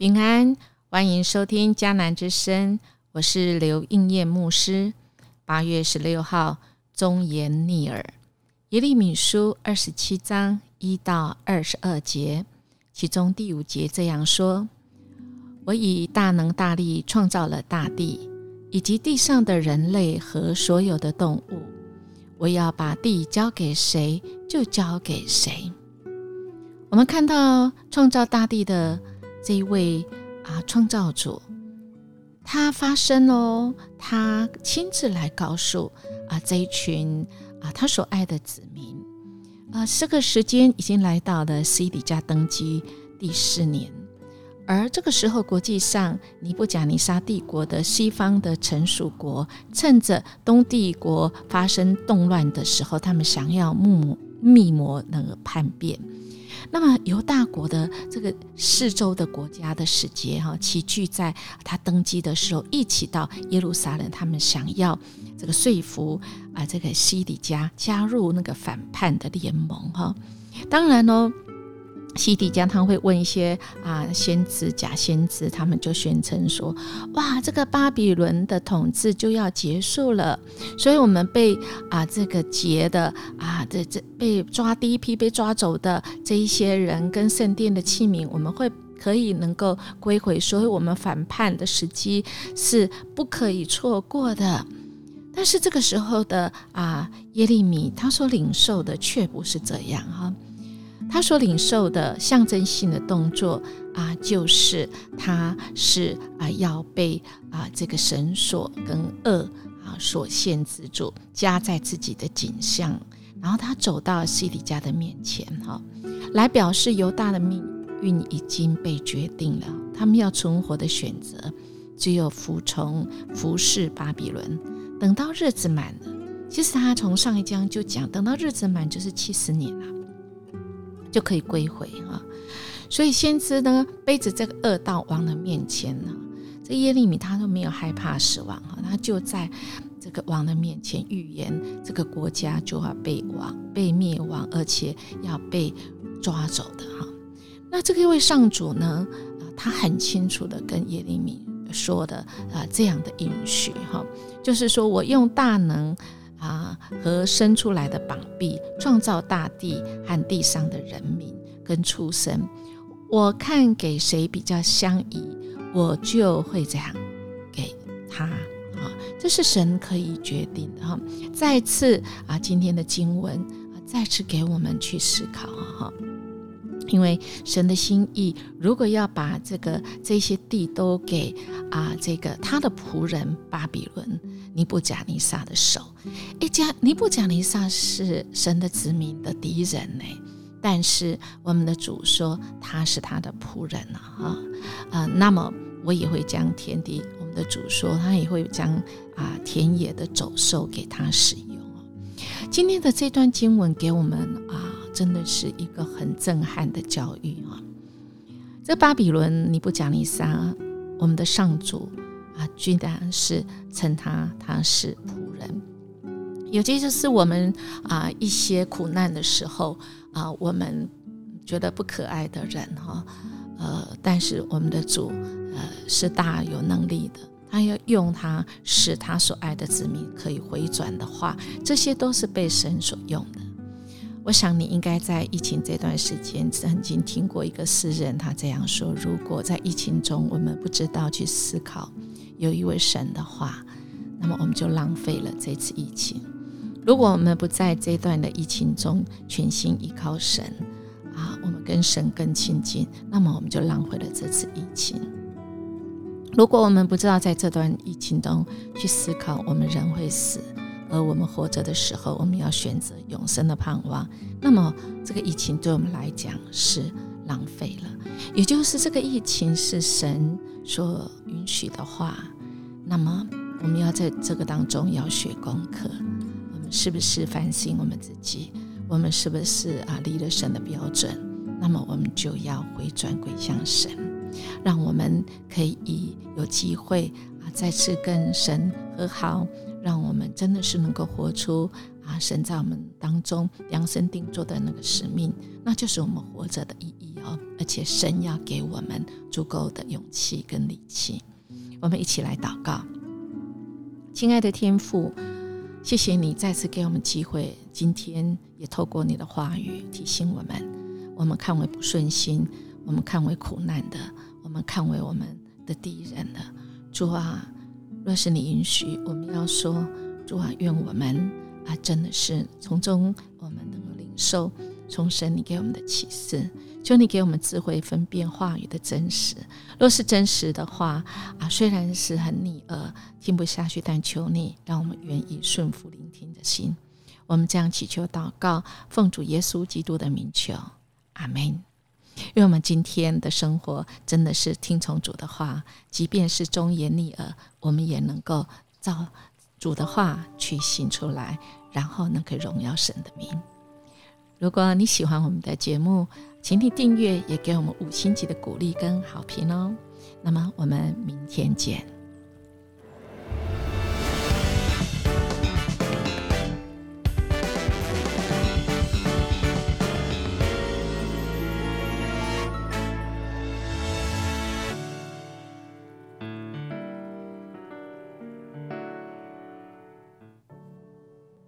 平安，欢迎收听迦南之声，我是刘应业牧师。八月十六号，忠言逆耳，耶利米书二十七章一到二十二节，其中第五节这样说：“我以大能大力创造了大地，以及地上的人类和所有的动物。我要把地交给谁，就交给谁。”我们看到创造大地的。这一位啊，创造主，他发声哦，他亲自来告诉啊这一群啊他所爱的子民。啊，这个时间已经来到了西底家登基第四年，而这个时候国际上尼布甲尼撒帝国的西方的臣属国，趁着东帝国发生动乱的时候，他们想要密密谋那个叛变。那么犹大国的这个四周的国家的使节哈齐聚在他登基的时候，一起到耶路撒冷，他们想要这个说服啊这个西底家加入那个反叛的联盟哈。当然呢。西底家他会问一些啊先知假先知，他们就宣称说：哇，这个巴比伦的统治就要结束了，所以我们被啊这个劫的啊这这被抓第一批被抓走的这一些人跟圣殿的器皿，我们会可以能够归回，所以我们反叛的时机是不可以错过的。但是这个时候的啊耶利米他所领受的却不是这样哈。他所领受的象征性的动作啊，就是他是啊要被啊这个神所跟恶啊所限制住，加在自己的景象，然后他走到西底家的面前哈，来表示犹大的命运已经被决定了，他们要存活的选择只有服从服侍巴比伦，等到日子满了，其实他从上一章就讲，等到日子满就是七十年了。就可以归回啊，所以先知呢背着这个恶道王的面前呢，这耶利米他都没有害怕死亡哈，他就在这个王的面前预言这个国家就要被亡、被灭亡，而且要被抓走的哈。那这个位上主呢啊，他很清楚的跟耶利米说的啊这样的应许哈，就是说我用大能。啊，和生出来的膀臂创造大地和地上的人民跟出生，我看给谁比较相宜，我就会这样给他啊，这是神可以决定的哈。再次啊，今天的经文啊，再次给我们去思考哈。因为神的心意，如果要把这个这些地都给啊这个他的仆人巴比伦尼布甲尼撒的手，哎，加尼布甲尼撒是神的子民的敌人呢，但是我们的主说他是他的仆人啊，哈啊，那么我也会将田地，我们的主说他也会将啊田野的走兽给他使用。今天的这段经文给我们啊。真的是一个很震撼的教育啊！这巴比伦尼布甲尼撒，我们的上主啊，居然是称他他是仆人。有些就是我们啊一些苦难的时候啊，我们觉得不可爱的人哈，呃，但是我们的主呃是大有能力的，他要用他使他所爱的子民可以回转的话，这些都是被神所用的。我想你应该在疫情这段时间曾经听过一个诗人，他这样说：如果在疫情中我们不知道去思考有一位神的话，那么我们就浪费了这次疫情；如果我们不在这段的疫情中全心依靠神啊，我们跟神更亲近，那么我们就浪费了这次疫情；如果我们不知道在这段疫情中去思考，我们人会死。而我们活着的时候，我们要选择永生的盼望。那么，这个疫情对我们来讲是浪费了。也就是这个疫情是神所允许的话，那么我们要在这个当中要学功课。我们是不是反省我们自己？我们是不是啊离了神的标准？那么我们就要回转归向神，让我们可以有机会啊再次跟神和好。让我们真的是能够活出啊，神在我们当中量身定做的那个使命，那就是我们活着的意义哦，而且神要给我们足够的勇气跟力气。我们一起来祷告，亲爱的天父，谢谢你再次给我们机会，今天也透过你的话语提醒我们：我们看为不顺心，我们看为苦难的，我们看为我们的敌人的。主啊，若是你允许，我们要说：主啊，愿我们啊，真的是从中我们能够领受。从神你给我们的启示，求你给我们智慧分辨话语的真实。若是真实的话啊，虽然是很逆耳，听不下去，但求你让我们愿意顺服聆听的心。我们这样祈求祷告，奉主耶稣基督的名求，阿门。因为我们今天的生活真的是听从主的话，即便是忠言逆耳，我们也能够照主的话去行出来，然后能够荣耀神的名。如果你喜欢我们的节目，请你订阅，也给我们五星级的鼓励跟好评哦。那么，我们明天见。